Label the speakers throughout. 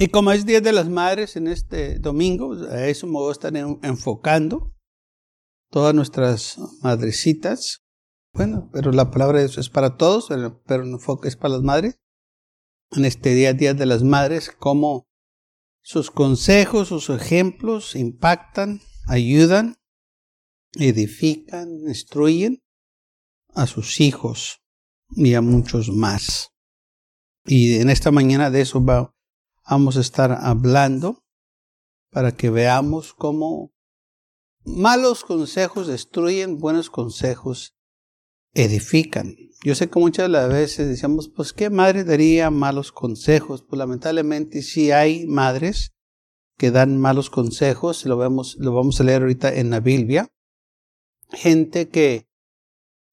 Speaker 1: Y como es Día de las Madres en este domingo, a eso me voy a estar enfocando. Todas nuestras madrecitas. Bueno, pero la palabra es, es para todos, pero, el enfoque es para las madres. En este día, Día de las Madres, cómo sus consejos, sus ejemplos impactan, ayudan, edifican, instruyen a sus hijos y a muchos más. Y en esta mañana de eso va, vamos a estar hablando para que veamos cómo malos consejos destruyen, buenos consejos edifican. Yo sé que muchas de las veces decíamos, pues qué madre daría malos consejos. Pues lamentablemente sí hay madres que dan malos consejos, lo, vemos, lo vamos a leer ahorita en la Biblia. Gente que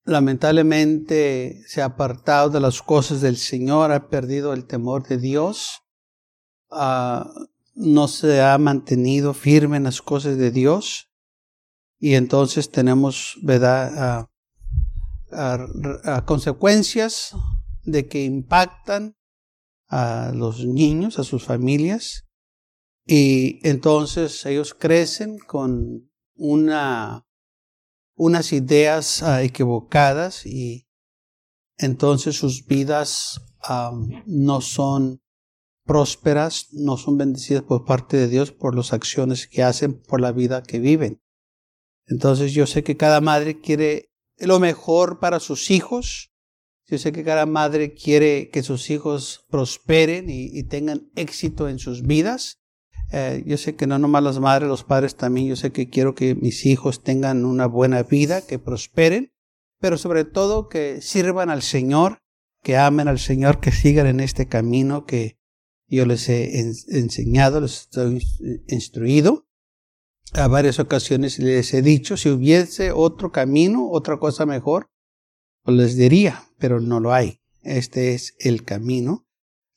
Speaker 1: lamentablemente se ha apartado de las cosas del Señor, ha perdido el temor de Dios Ah, no se ha mantenido firme en las cosas de Dios y entonces tenemos ¿verdad? consecuencias de que impactan a los niños, a sus familias y entonces ellos crecen con una unas ideas ah, equivocadas y entonces sus vidas no son prósperas, no son bendecidas por parte de Dios por las acciones que hacen, por la vida que viven. Entonces yo sé que cada madre quiere lo mejor para sus hijos. Yo sé que cada madre quiere que sus hijos prosperen y, tengan éxito en sus vidas. Eh, yo sé que no nomás las madres, los padres también. Yo sé que quiero que mis hijos tengan una buena vida, que prosperen, pero sobre todo que sirvan al Señor, que amen al Señor, que sigan en este camino, que, yo les he enseñado, les he instruido. A varias ocasiones les he dicho, si hubiese otro camino, otra cosa mejor, pues les diría, pero no lo hay. Este es el camino.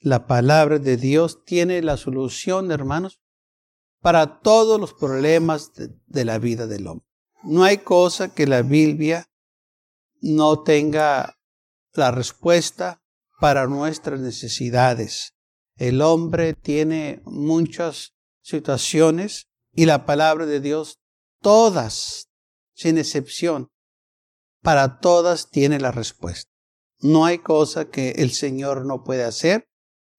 Speaker 1: La palabra de Dios tiene la solución, hermanos, para todos los problemas de, de la vida del hombre. No hay cosa que la Biblia no tenga la respuesta para nuestras necesidades. El hombre tiene muchas situaciones y la palabra de Dios, todas, sin excepción, para todas tiene la respuesta. No hay cosa que el Señor no puede hacer,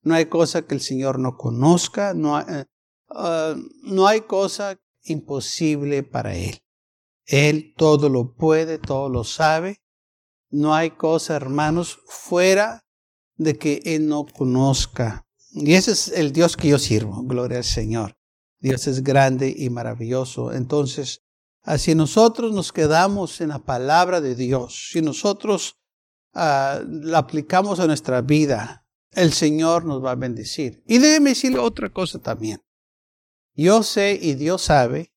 Speaker 1: no hay cosa que el Señor no conozca, no hay, eh, ah, no hay cosa imposible para Él. Él todo lo puede, todo lo sabe. No hay cosa, hermanos, fuera de que Él no conozca. Y ese es el Dios que yo sirvo, gloria al Señor. Dios es grande y maravilloso. Entonces, si nosotros nos quedamos en la palabra de Dios, si nosotros ah, la aplicamos a nuestra vida, el Señor nos va a bendecir. Y déjeme decirle otra cosa también. Yo sé y Dios sabe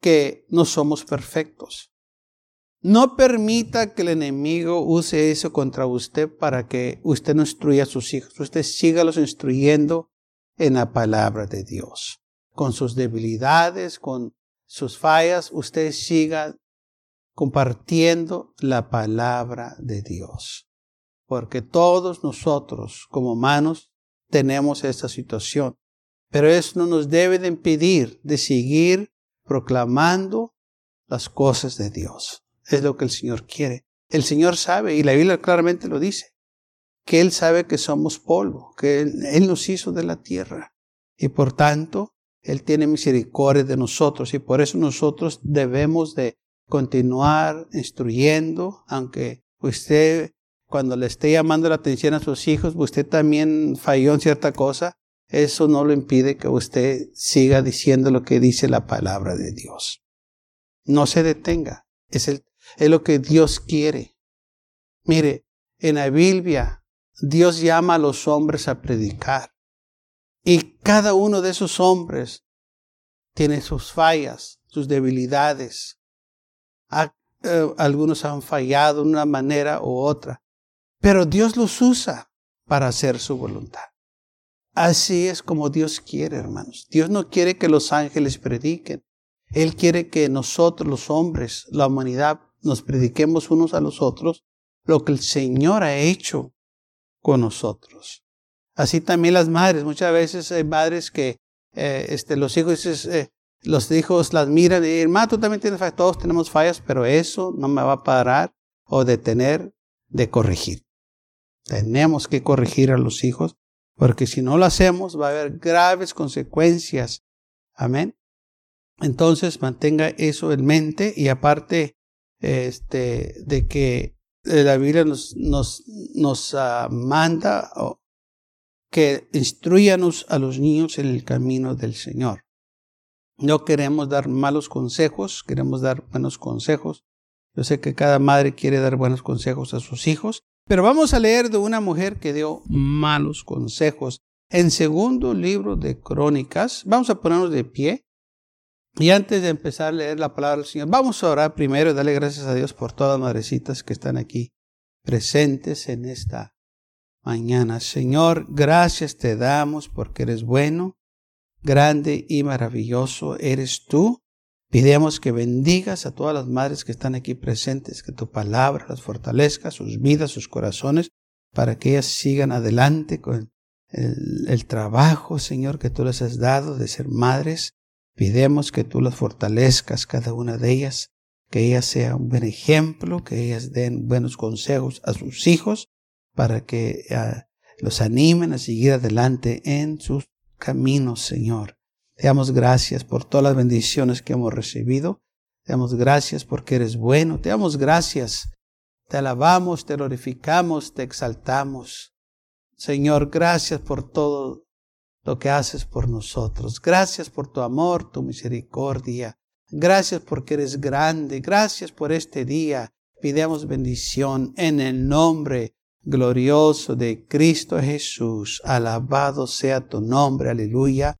Speaker 1: que no somos perfectos. No permita que el enemigo use eso contra usted para que usted no instruya a sus hijos. Usted sígalos instruyendo en la palabra de Dios. Con sus debilidades, con sus fallas, usted siga compartiendo la palabra de Dios. Porque todos nosotros como humanos tenemos esta situación. Pero eso no nos debe de impedir de seguir proclamando las cosas de Dios es lo que el Señor quiere. El Señor sabe, y la Biblia claramente lo dice, que Él sabe que somos polvo, que Él, nos hizo de la tierra. Y por tanto, Él tiene misericordia de nosotros y por eso nosotros debemos de continuar instruyendo, aunque usted cuando le esté llamando la atención a sus hijos, usted también falló en cierta cosa, eso no lo impide que usted siga diciendo lo que dice la palabra de Dios. No se detenga. Es el es lo que Dios quiere. Mire, en la Biblia, Dios llama a los hombres a predicar. Y cada uno de esos hombres tiene sus fallas, sus debilidades. Eh, algunos han fallado de una manera u otra, pero Dios los usa para hacer su voluntad. Así es como Dios quiere, hermanos. Dios no quiere que los ángeles prediquen. Él quiere que nosotros, los hombres, la humanidad, nos prediquemos unos a los otros lo que el Señor ha hecho con nosotros. Así también las madres. Muchas veces hay madres que eh, este, los hijos, eh, los hijos las miran y hermano, tú también tienes fallas, todos tenemos fallas, pero eso no me va a parar o detener de corregir. Tenemos que corregir a los hijos porque si no lo hacemos va a haber graves consecuencias. Amén. Entonces mantenga eso en mente y aparte este, de que eh, la Biblia nos, nos, nos uh, manda que instruyanos a los niños en el camino del Señor. No queremos dar malos consejos, queremos dar buenos consejos. Yo sé que cada madre quiere dar buenos consejos a sus hijos, pero vamos a leer de una mujer que dio malos consejos. En segundo libro de Crónicas, vamos a ponernos de pie. Y antes de empezar a leer la palabra del Señor, vamos a orar primero y darle gracias a Dios por todas las madrecitas que están aquí presentes en esta mañana. Señor, gracias te damos porque eres bueno, grande y maravilloso eres tú. Pidemos que bendigas a todas las madres que están aquí presentes, que tu palabra las fortalezca, sus vidas, sus corazones, para que ellas sigan adelante con el, trabajo, Señor, que tú les has dado de ser madres. Pidemos que tú las fortalezcas, cada una de ellas, que ellas sea un buen ejemplo, que ellas den buenos consejos a sus hijos, para que ah, los animen a seguir adelante en sus caminos, Señor. Te damos gracias por todas las bendiciones que hemos recibido. Te damos gracias porque eres bueno. Te damos gracias. Te alabamos, te glorificamos, te exaltamos. Señor, gracias por todo lo que haces por nosotros. Gracias por tu amor, tu misericordia. Gracias porque eres grande. Gracias por este día. Pidemos bendición en el nombre glorioso de Cristo Jesús. Alabado sea tu nombre. Aleluya.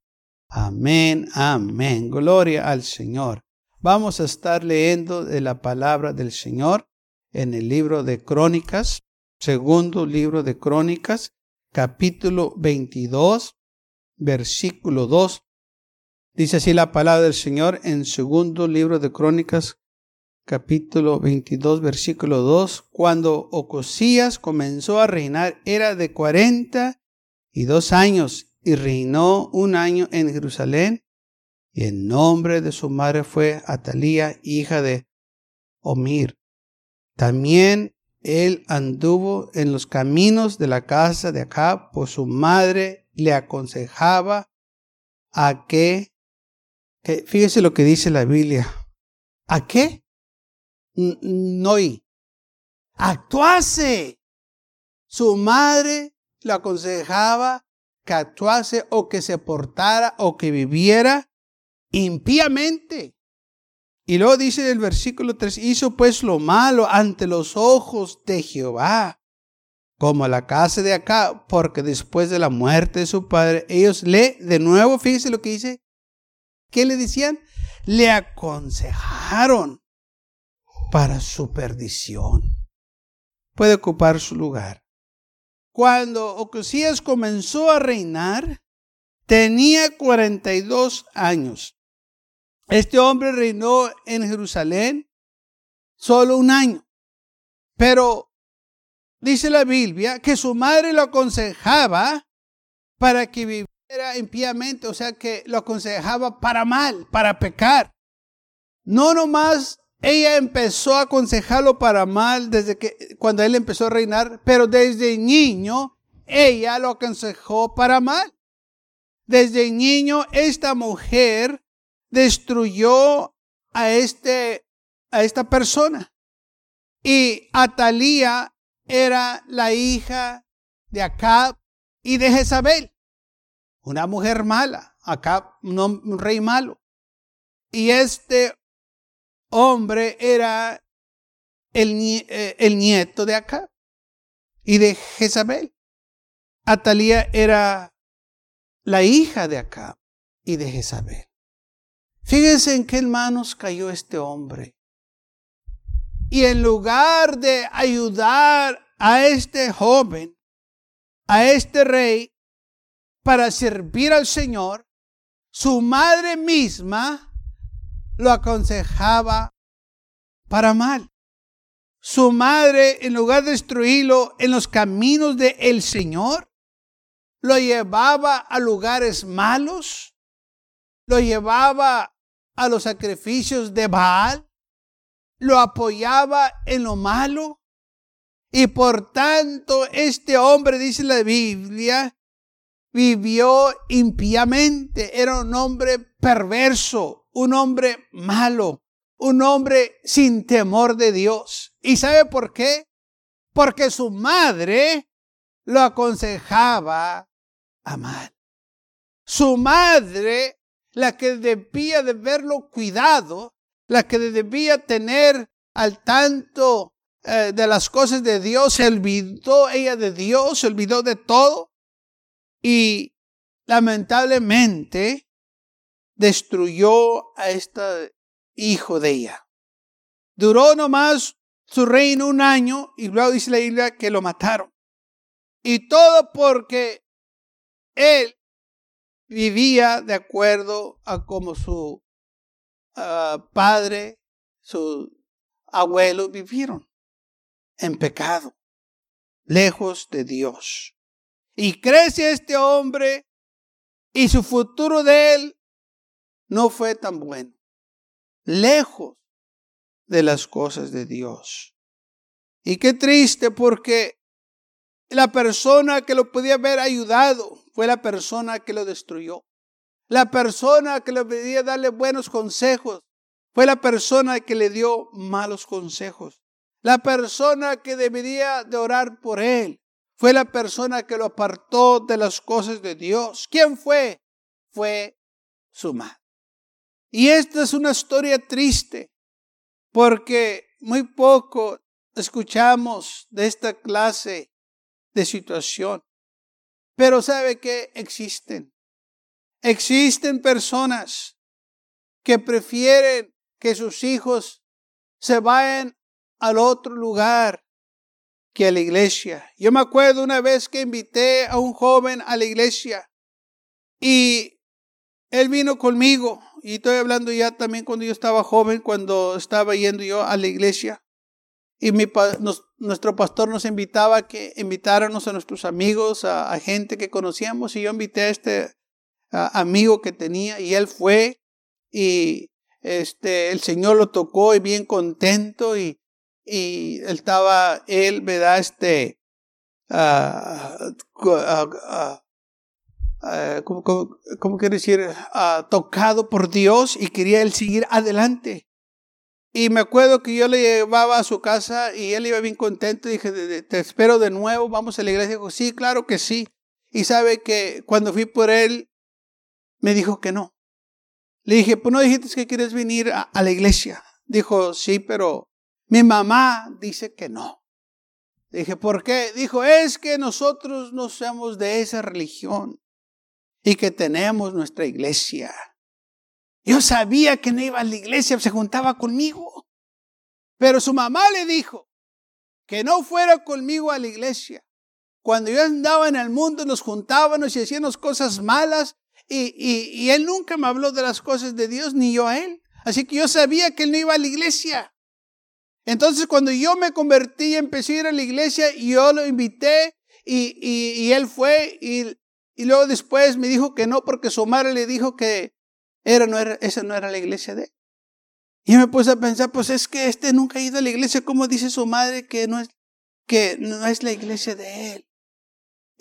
Speaker 1: Amén, amén. Gloria al Señor. Vamos a estar leyendo de la palabra del Señor en el libro de Crónicas, segundo libro de Crónicas, capítulo 22, versículo 2. Dice así la palabra del Señor en segundo libro de Crónicas, capítulo 22, versículo 2. Cuando Ocosías comenzó a reinar, era de cuarenta y dos años y reinó un año en Jerusalén, y el nombre de su madre fue Atalía, hija de Omir. También él anduvo en los caminos de la casa de Acab, pues su madre le aconsejaba a que, que fíjese lo que dice la Biblia, ¿a qué? No actuase. Su madre le aconsejaba que actuase o que se portara o que viviera impíamente. Y luego dice el versículo 3, hizo pues lo malo ante los ojos de Jehová, como la casa de acá, porque después de la muerte de su padre, ellos le, de nuevo, fíjese lo que dice, ¿qué le decían? Le aconsejaron para su perdición. Puede ocupar su lugar cuando Ocosías comenzó a reinar, tenía 42 años. Este hombre reinó en Jerusalén solo un año. Pero dice la Biblia que su madre lo aconsejaba para que viviera impíamente, o sea que lo aconsejaba para mal, para pecar. No nomás ella empezó a aconsejarlo para mal desde que cuando él empezó a reinar, pero desde niño ella lo aconsejó para mal. Desde niño esta mujer destruyó a este a esta persona. Y Atalía era la hija de Acab y de Jezabel, una mujer mala, Acab un rey malo. Y este hombre era eh, el, nieto de Acab y de Jezabel. Atalía era la hija de Acab y de Jezabel. Fíjense en qué manos cayó este hombre. Y en lugar de ayudar a este joven, a este rey, para servir al Señor, su madre misma lo aconsejaba para mal. Su madre, en lugar de destruirlo en los caminos del el Señor, lo llevaba a lugares malos, lo llevaba a los sacrificios de Baal, lo apoyaba en lo malo. Y por tanto, este hombre, dice la Biblia, vivió impíamente. Era un hombre perverso, un hombre malo, un hombre sin temor de Dios. ¿Y sabe por qué? Porque su madre lo aconsejaba a mal. Su madre, la que debía de verlo cuidado, la que debía tener al tanto eh, de las cosas de Dios, se olvidó ella de Dios, se olvidó de todo y lamentablemente destruyó a este hijo de ella. Duró nomás su reino un año y luego dice la Biblia que lo mataron. Y todo porque él vivía de acuerdo a como su ah, padre, su abuelo vivieron en pecado, lejos de Dios. Y crece este hombre y su futuro de él no fue tan bueno, lejos de las cosas de Dios. Y qué triste porque la persona que lo podía haber ayudado fue la persona que lo destruyó. La persona que le pedía darle buenos consejos fue la persona que le dio malos consejos. La persona que debería de orar por él fue la persona que lo apartó de las cosas de Dios. ¿Quién fue? Fue su madre. Y esta es una historia triste porque muy poco escuchamos de esta clase de situación. Pero sabe que existen. Existen personas que prefieren que sus hijos se vayan al otro lugar que a la iglesia. Yo me acuerdo una vez que invité a un joven a la iglesia y él vino conmigo y estoy hablando ya también cuando yo estaba joven, cuando estaba yendo yo a la iglesia. Y nuestro pastor nos invitaba a que invitáramos a nuestros amigos, a, gente que conocíamos. Y yo invité a este amigo que tenía y él fue. Y este, el Señor lo tocó y bien contento. Y, y estaba, él, ¿verdad? Este, uh, ¿cómo, quiere decir? tocado por Dios y quería él seguir adelante. Y me acuerdo que yo le llevaba a su casa y él iba bien contento. Y dije, te espero de nuevo, vamos a la iglesia. Dijo, sí, claro que sí. Y sabe que cuando fui por él, me dijo que no. Le dije, pues no dijiste que quieres venir a, la iglesia. Dijo, sí, pero mi mamá dice que no. Dije, ¿por qué? Dijo, es que nosotros no somos de esa religión y que tenemos nuestra iglesia. Yo sabía que no iba a la iglesia, se juntaba conmigo. Pero su mamá le dijo que no fuera conmigo a la iglesia. Cuando yo andaba en el mundo nos juntábamos y hacíamos cosas malas y, y, él nunca me habló de las cosas de Dios ni yo a él. Así que yo sabía que él no iba a la iglesia. Entonces cuando yo me convertí, empecé a ir a la iglesia y yo lo invité y, y, y él fue y, y, luego después me dijo que no porque su madre le dijo que era, no era, esa no era la iglesia de él. Y me puse a pensar, pues es que este nunca ha ido a la iglesia. ¿Cómo dice su madre que no es, que no es la iglesia de él?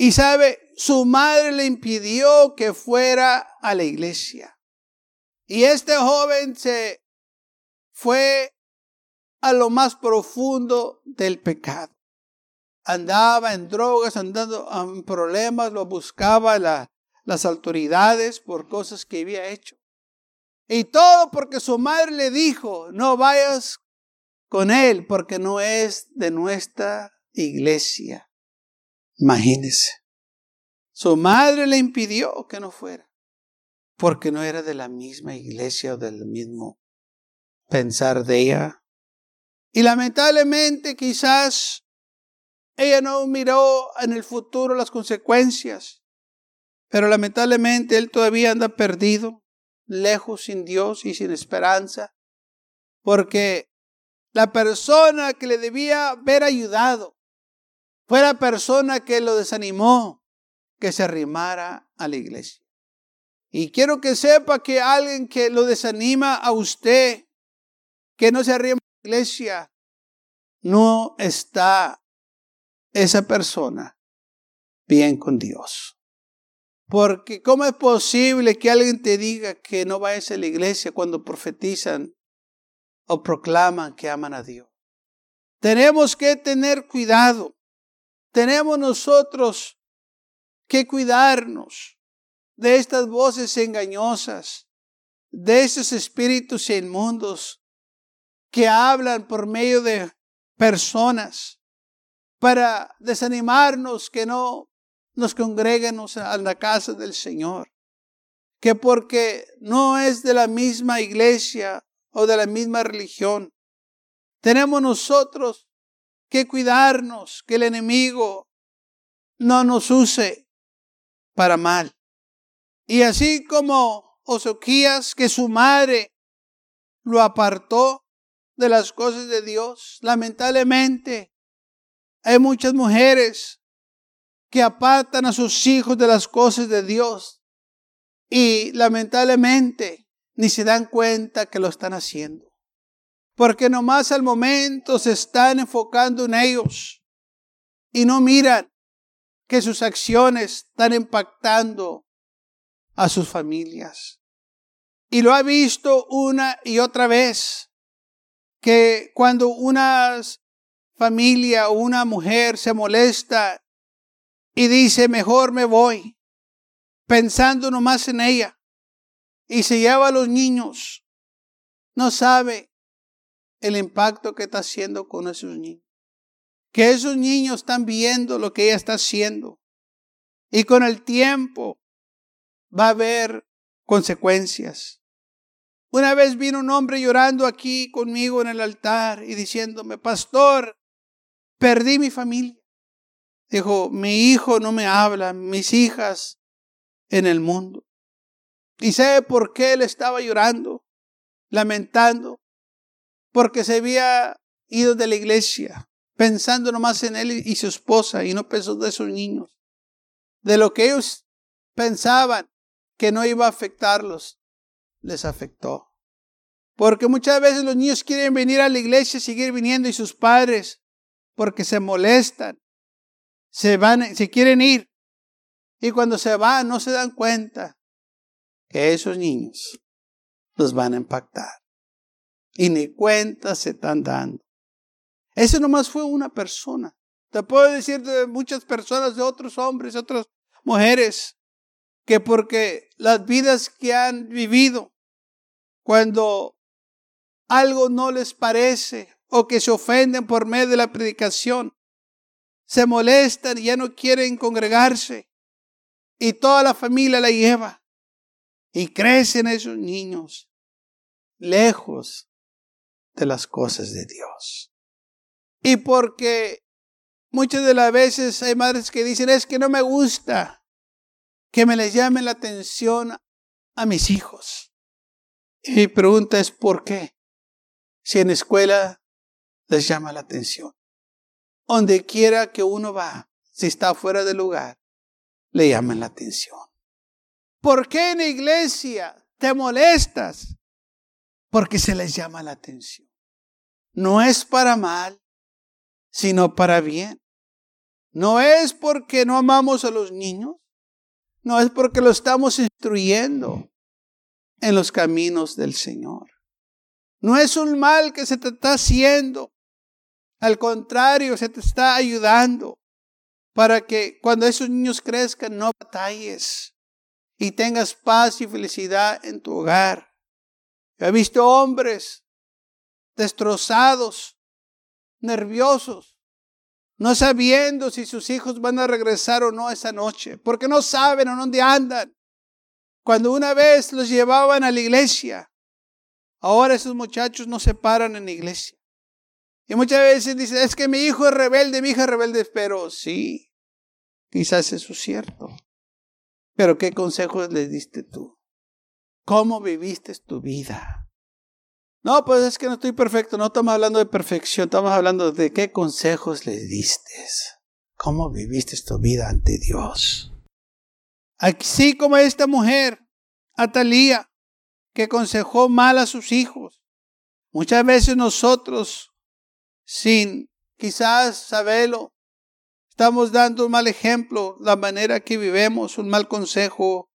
Speaker 1: Y sabe, su madre le impidió que fuera a la iglesia. Y este joven se fue a lo más profundo del pecado. Andaba en drogas, andando en problemas, lo buscaba las autoridades por cosas que había hecho. Y todo porque su madre le dijo, no vayas con él porque no es de nuestra iglesia. Imagínese. Su madre le impidió que no fuera, porque no era de la misma iglesia o del mismo pensar de ella. Y lamentablemente quizás ella no miró en el futuro las consecuencias, pero lamentablemente él todavía anda perdido, lejos sin Dios y sin esperanza, porque la persona que le debía haber ayudado fue la persona que lo desanimó, que se arrimara a la iglesia. Y quiero que sepa que alguien que lo desanima a usted, que no se arrima a la iglesia, no está esa persona bien con Dios. Porque ¿cómo es posible que alguien te diga que no vayas a la iglesia cuando profetizan o proclaman que aman a Dios? Tenemos que tener cuidado. Tenemos nosotros que cuidarnos de estas voces engañosas, de esos espíritus inmundos que hablan por medio de personas para desanimarnos que no nos congreguemos a la casa del Señor. Que porque no es de la misma iglesia o de la misma religión, tenemos nosotros que cuidarnos que el enemigo no nos use para mal. Y así como Osoquías, que su madre lo apartó de las cosas de Dios, lamentablemente hay muchas mujeres que apartan a sus hijos de las cosas de Dios y lamentablemente ni se dan cuenta que lo están haciendo. Porque nomás al momento se están enfocando en ellos y no miran que sus acciones están impactando a sus familias. Y lo ha visto una y otra vez, que cuando una familia o una mujer se molesta y dice, mejor me voy, pensando nomás en ella, y se lleva a los niños, no sabe el impacto que está haciendo con esos niños. Que esos niños están viendo lo que ella está haciendo. Y con el tiempo va a haber consecuencias. Una vez vino un hombre llorando aquí conmigo en el altar y diciéndome, pastor, perdí mi familia. Dijo, mi hijo no me habla, mis hijas en el mundo. ¿Y sabe por qué él estaba llorando, lamentando? Porque se había ido de la iglesia, pensando nomás en él y su esposa, y no pensó de sus niños. De lo que ellos pensaban que no iba a afectarlos, les afectó. Porque muchas veces los niños quieren venir a la iglesia, seguir viniendo, y sus padres, porque se molestan, se van, se quieren ir. Y cuando se van, no se dan cuenta que esos niños los van a impactar. Y ni cuenta se están dando. Ese nomás fue una persona. Te puedo decir de muchas personas, de otros hombres, otras mujeres, que porque las vidas que han vivido, cuando algo no les parece o que se ofenden por medio de la predicación, se molestan y ya no quieren congregarse, y toda la familia la lleva, y crecen esos niños lejos las cosas de Dios. Y porque muchas de las veces hay madres que dicen, es que no me gusta que me les llamen la atención a mis hijos. Y mi pregunta es, ¿por qué? Si en escuela les llama la atención. Donde quiera que uno va, si está fuera del lugar, le llaman la atención. ¿Por qué en la iglesia te molestas? Porque se les llama la atención. No es para mal, sino para bien. No es porque no amamos a los niños, no es porque lo estamos instruyendo en los caminos del Señor. No es un mal que se te está haciendo. Al contrario, se te está ayudando para que cuando esos niños crezcan no batalles y tengas paz y felicidad en tu hogar. he visto hombres destrozados, nerviosos, no sabiendo si sus hijos van a regresar o no esa noche, porque no saben a dónde andan. Cuando una vez los llevaban a la iglesia, ahora esos muchachos no se paran en la iglesia. Y muchas veces dicen, es que mi hijo es rebelde, mi hija es rebelde, pero sí, quizás eso es cierto. Pero ¿qué consejos les diste tú? ¿Cómo viviste tu vida? No, pues es que no estoy perfecto, no estamos hablando de perfección, estamos hablando de qué consejos les diste. ¿Cómo viviste tu vida ante Dios? Así como esta mujer, Atalía, que aconsejó mal a sus hijos. Muchas veces nosotros, sin quizás saberlo, estamos dando un mal ejemplo, la manera que vivemos, un mal consejo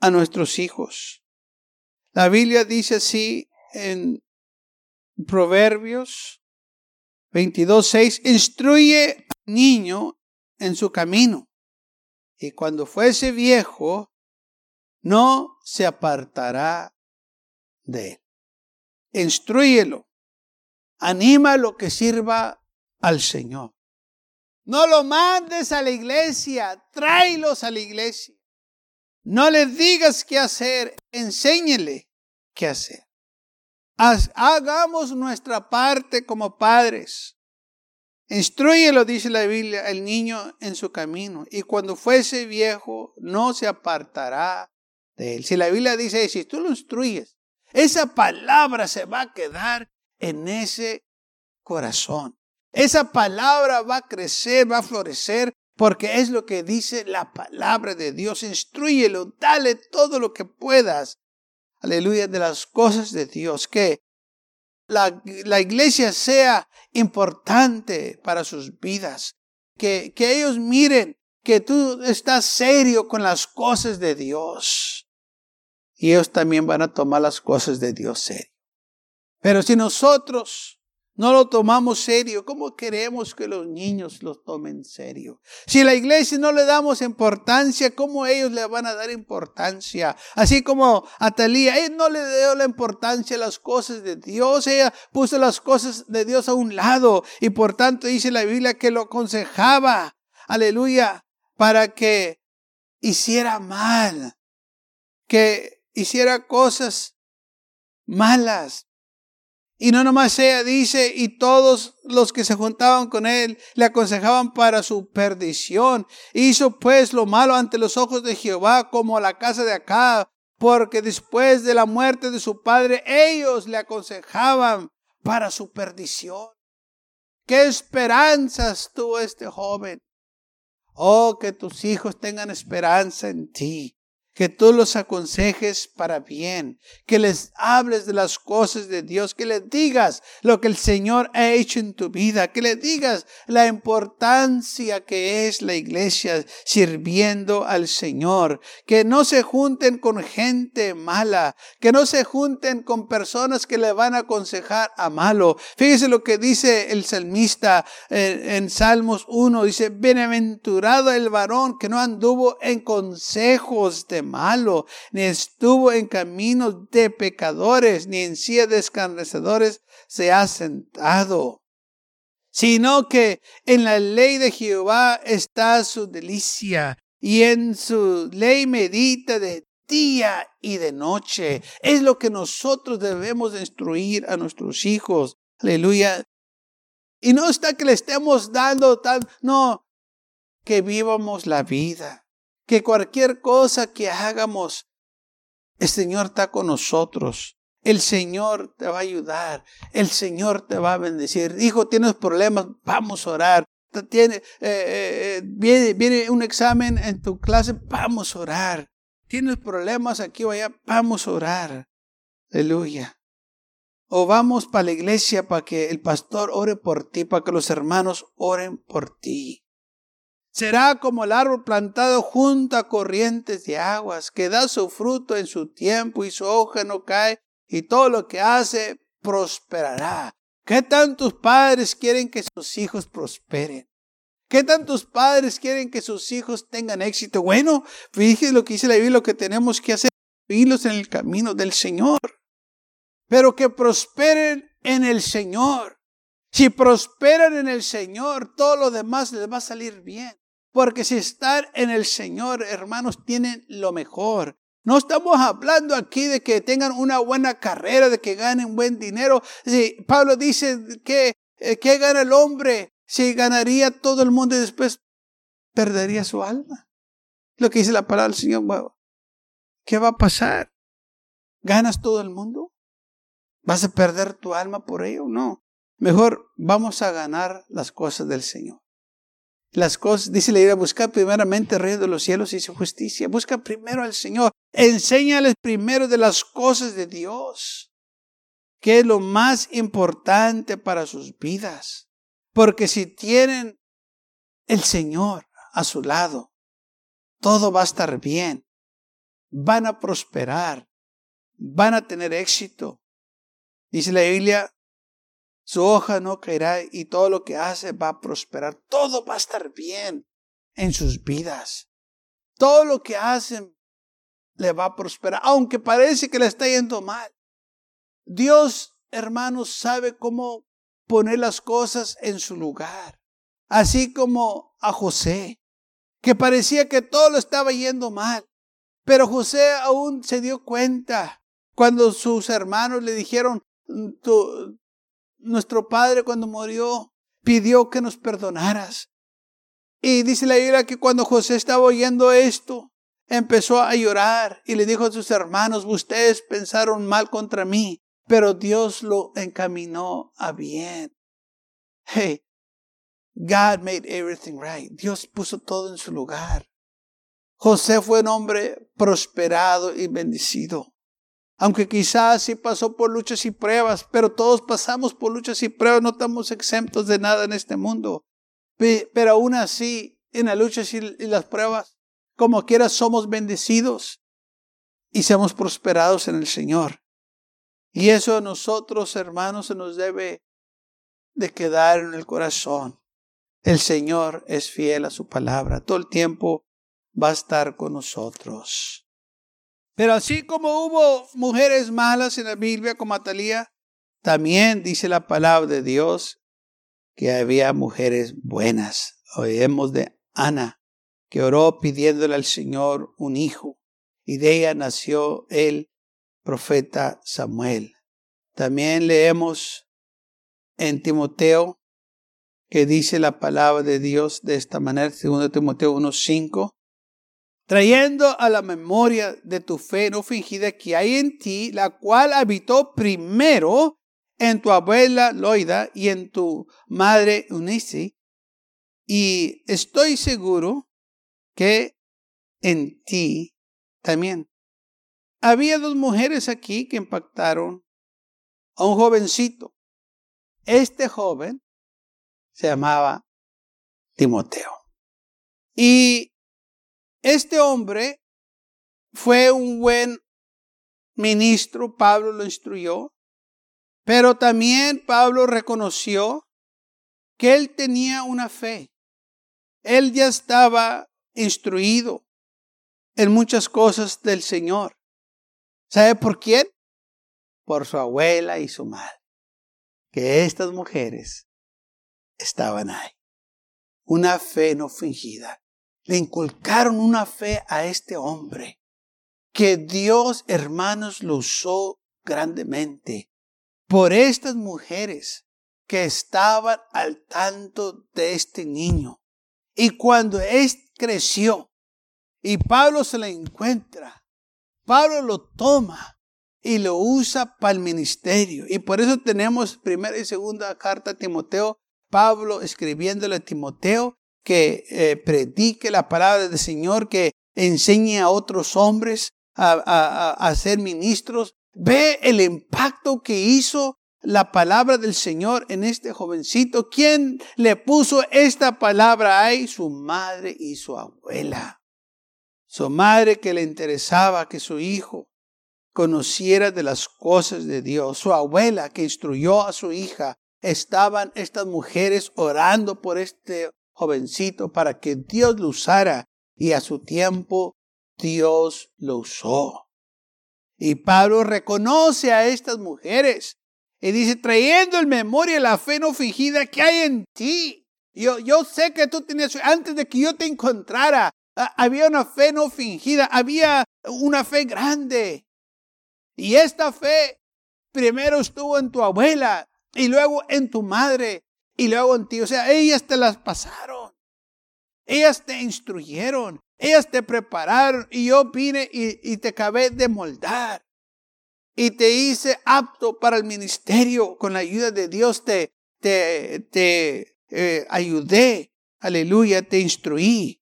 Speaker 1: a nuestros hijos. La Biblia dice así en Proverbios 22.6, instruye al niño en su camino y cuando fuese viejo, no se apartará de él. Instruyelo, anímalo que sirva al Señor. No lo mandes a la iglesia, tráelos a la iglesia. No le digas qué hacer, enséñele qué hacer. Hagamos nuestra parte como padres. Instruyelo, dice la Biblia, el niño en su camino, y cuando fuese viejo no se apartará de él. Si la Biblia dice, si tú lo instruyes, esa palabra se va a quedar en ese corazón. Esa palabra va a crecer, va a florecer, porque es lo que dice la palabra de Dios. Instruyelo, dale todo lo que puedas. Aleluya, de las cosas de Dios. Que la, la iglesia sea importante para sus vidas. Que, que ellos miren que tú estás serio con las cosas de Dios. Y ellos también van a tomar las cosas de Dios serio. Pero si nosotros no lo tomamos serio, ¿cómo queremos que los niños lo tomen serio? Si la iglesia no le damos importancia, ¿cómo ellos le van a dar importancia? Así como a Talía, él no le dio la importancia a las cosas de Dios, ella puso las cosas de Dios a un lado y por tanto dice la Biblia que lo aconsejaba, aleluya, para que hiciera mal, que hiciera cosas malas. Y no nomás ella dice, y todos los que se juntaban con él le aconsejaban para su perdición. Hizo pues lo malo ante los ojos de Jehová como la casa de acá, porque después de la muerte de su padre ellos le aconsejaban para su perdición. ¿Qué esperanzas tuvo este joven? Oh, que tus hijos tengan esperanza en ti que tú los aconsejes para bien, que les hables de las cosas de Dios, que les digas lo que el Señor ha hecho en tu vida, que les digas la importancia que es la iglesia sirviendo al Señor, que no se junten con gente mala, que no se junten con personas que le van a aconsejar a malo. Fíjese lo que dice el salmista en, en Salmos 1, dice, bienaventurado el varón que no anduvo en consejos de malo, ni estuvo en caminos de pecadores, ni en silla de escarnecedores se ha sentado, sino que en la ley de Jehová está su delicia, y en su ley medita de día y de noche. Es lo que nosotros debemos instruir a nuestros hijos. Aleluya. Y no está que le estemos dando tan, no, que vivamos la vida que cualquier cosa que hagamos, el Señor está con nosotros. El Señor te va a ayudar. El Señor te va a bendecir. Hijo, tienes problemas, vamos a orar. Tiene, eh, eh, viene, viene un examen en tu clase, vamos a orar. Tienes problemas aquí o allá, vamos a orar. Aleluya. O vamos para la iglesia para que el pastor ore por ti, para que los hermanos oren por ti. Será como el árbol plantado junto a corrientes de aguas, que da su fruto en su tiempo y su hoja no cae, y todo lo que hace prosperará. ¿Qué tantos padres quieren que sus hijos prosperen? ¿Qué tantos padres quieren que sus hijos tengan éxito? Bueno, fíjense lo que dice la Biblia, lo que tenemos que hacer, irlos en el camino del Señor. Pero que prosperen en el Señor. Si prosperan en el Señor, todo lo demás les va a salir bien. Porque si están en el Señor, hermanos, tienen lo mejor. No estamos hablando aquí de que tengan una buena carrera, de que ganen buen dinero. Si Pablo dice que, eh, ¿qué gana el hombre si ganaría todo el mundo y después perdería su alma? Lo que dice la palabra del Señor, ¿qué va a pasar? ¿Ganas todo el mundo? ¿Vas a perder tu alma por ello? No. Mejor vamos a ganar las cosas del Señor. Las cosas, dice la idea, buscar primeramente el reino de los cielos y su justicia. Busca primero al Señor. Enséñales primero de las cosas de Dios, que es lo más importante para sus vidas. Porque si tienen el Señor a su lado, todo va a estar bien. Van a prosperar. Van a tener éxito. Dice la Biblia, su hoja no caerá y todo lo que hace va a prosperar. Todo va a estar bien en sus vidas. Todo lo que hacen le va a prosperar, aunque parece que le está yendo mal. Dios, hermanos, sabe cómo poner las cosas en su lugar. Así como a José, que parecía que todo lo estaba yendo mal. Pero José aún se dio cuenta cuando sus hermanos le dijeron, tu, nuestro padre cuando murió pidió que nos perdonaras. Y dice la Biblia que cuando José estaba oyendo esto, empezó a llorar y le dijo a sus hermanos, ustedes pensaron mal contra mí, pero Dios lo encaminó a bien. Hey, God made everything right. Dios puso todo en su lugar. José fue un hombre prosperado y bendecido. Aunque quizás sí pasó por luchas y pruebas, pero todos pasamos por luchas y pruebas, no estamos exentos de nada en este mundo. Pero aún así, en las luchas y las pruebas, como quiera somos bendecidos y seamos prosperados en el Señor. Y eso a nosotros, hermanos, se nos debe de quedar en el corazón. El Señor es fiel a su palabra. Todo el tiempo va a estar con nosotros. Pero así como hubo mujeres malas en la Biblia como Atalía, también dice la palabra de Dios que había mujeres buenas. Oímos de Ana, que oró pidiéndole al Señor un hijo, y de ella nació el profeta Samuel. También leemos en Timoteo que dice la palabra de Dios de esta manera, 2 Timoteo 1.5, trayendo a la memoria de tu fe no fingida que hay en ti, la cual habitó primero en tu abuela Loida y en tu madre Unice, y estoy seguro que en ti también. Había dos mujeres aquí que impactaron a un jovencito. Este joven se llamaba Timoteo. Y este hombre fue un buen ministro, Pablo lo instruyó, pero también Pablo reconoció que él tenía una fe. Él ya estaba instruido en muchas cosas del Señor. ¿Sabe por quién? Por su abuela y su madre. Que estas mujeres estaban ahí. Una fe no fingida le inculcaron una fe a este hombre que Dios, hermanos, lo usó grandemente por estas mujeres que estaban al tanto de este niño. Y cuando él creció y Pablo se le encuentra, Pablo lo toma y lo usa para el ministerio. Y por eso tenemos primera y segunda carta a Timoteo, Pablo escribiéndole a Timoteo que eh, predique la palabra del Señor, que enseñe a otros hombres a, ser ministros. Ve el impacto que hizo la palabra del Señor en este jovencito. ¿Quién le puso esta palabra ahí? Su madre y su abuela. Su madre que le interesaba que su hijo conociera de las cosas de Dios. Su abuela que instruyó a su hija. Estaban estas mujeres orando por este jovencito para que Dios lo usara y a su tiempo Dios lo usó. Y Pablo reconoce a estas mujeres Y dice, trayendo en memoria la fe no fingida que hay en ti. Yo, yo sé que tú tenías, antes de que yo te encontrara, había una fe no fingida, había una fe grande. Y esta fe primero estuvo en tu abuela y luego en tu madre y luego en ti. O sea, ellas te las pasaron. Ellas te instruyeron. Ellas te prepararon y yo vine y, te acabé de moldar. Y te hice apto para el ministerio. Con la ayuda de Dios te, te, te eh, ayudé. Aleluya, te instruí.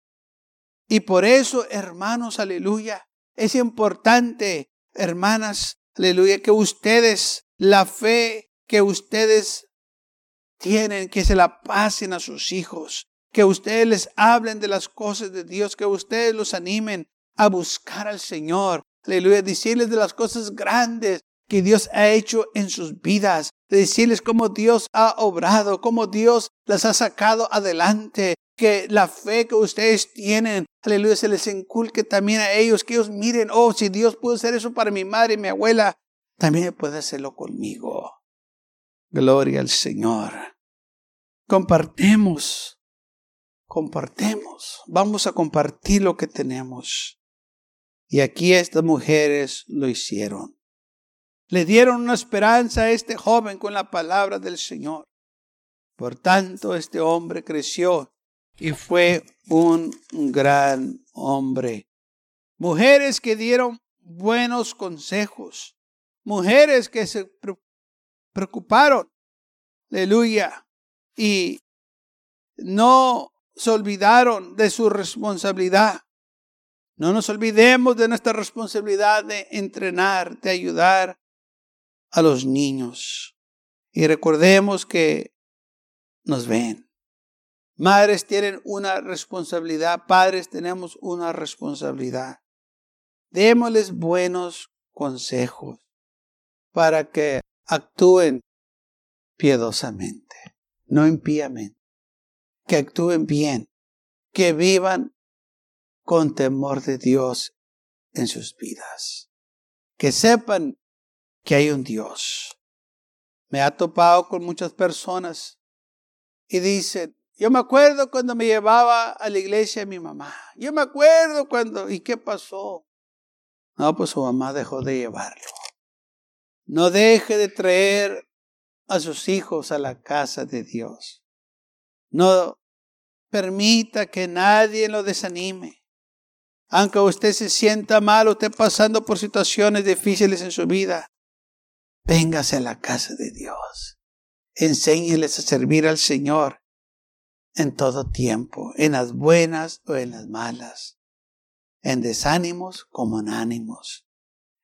Speaker 1: Y por eso, hermanos, aleluya, es importante, hermanas, aleluya, que ustedes, la fe que ustedes tienen, que se la pasen a sus hijos, que ustedes les hablen de las cosas de Dios, que ustedes los animen a buscar al Señor. Aleluya, decirles de las cosas grandes que Dios ha hecho en sus vidas, decirles cómo Dios ha obrado, cómo Dios las ha sacado adelante, que la fe que ustedes tienen, aleluya, se les inculque también a ellos, que ellos miren, oh, si Dios pudo hacer eso para mi madre y mi abuela, también puede hacerlo conmigo. Gloria al Señor. Compartemos, compartemos, vamos a compartir lo que tenemos. Y aquí estas mujeres lo hicieron. Le dieron una esperanza a este joven con la palabra del Señor. Por tanto, este hombre creció y fue un gran hombre. Mujeres que dieron buenos consejos. Mujeres que se preocuparon. Aleluya. Y no se olvidaron de su responsabilidad. No nos olvidemos de nuestra responsabilidad de entrenar, de ayudar a los niños. Y recordemos que nos ven. Madres tienen una responsabilidad, padres tenemos una responsabilidad. Démosles buenos consejos para que actúen piadosamente, no impíamente, que actúen bien, que vivan con temor de Dios en sus vidas, que sepan que hay un Dios. Me ha topado con muchas personas y dicen, yo me acuerdo cuando me llevaba a la iglesia mi mamá. Yo me acuerdo cuando, ¿y qué pasó? No, pues su mamá dejó de llevarlo. No deje de traer a sus hijos a la casa de Dios. No permita que nadie lo desanime. Aunque usted se sienta mal esté pasando por situaciones difíciles en su vida, Véngase a la casa de Dios. Enséñeles a servir al Señor en todo tiempo, en las buenas o en las malas, en desánimos como en ánimos,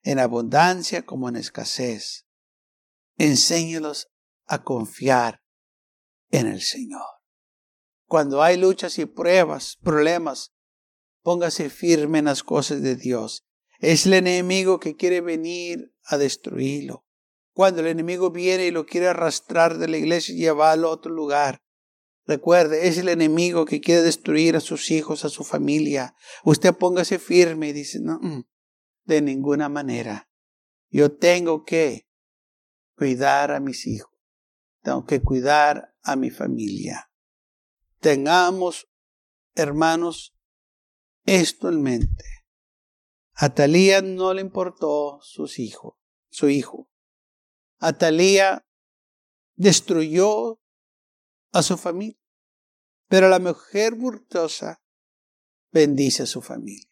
Speaker 1: en abundancia como en escasez. Enséñelos a confiar en el Señor. Cuando hay luchas y pruebas, problemas, póngase firme en las cosas de Dios. Es el enemigo que quiere venir a destruirlo. Cuando el enemigo viene y lo quiere arrastrar de la iglesia y llevarlo a otro lugar. Recuerde, es el enemigo que quiere destruir a sus hijos, a su familia. Usted póngase firme y dice, no, mm, de ninguna manera. Yo tengo que cuidar a mis hijos. Tengo que cuidar a mi familia. Tengamos, hermanos, esto en mente. A no le importó sus hijos, su hijo. Atalía destruyó a su familia, pero la mujer virtuosa bendice a su familia.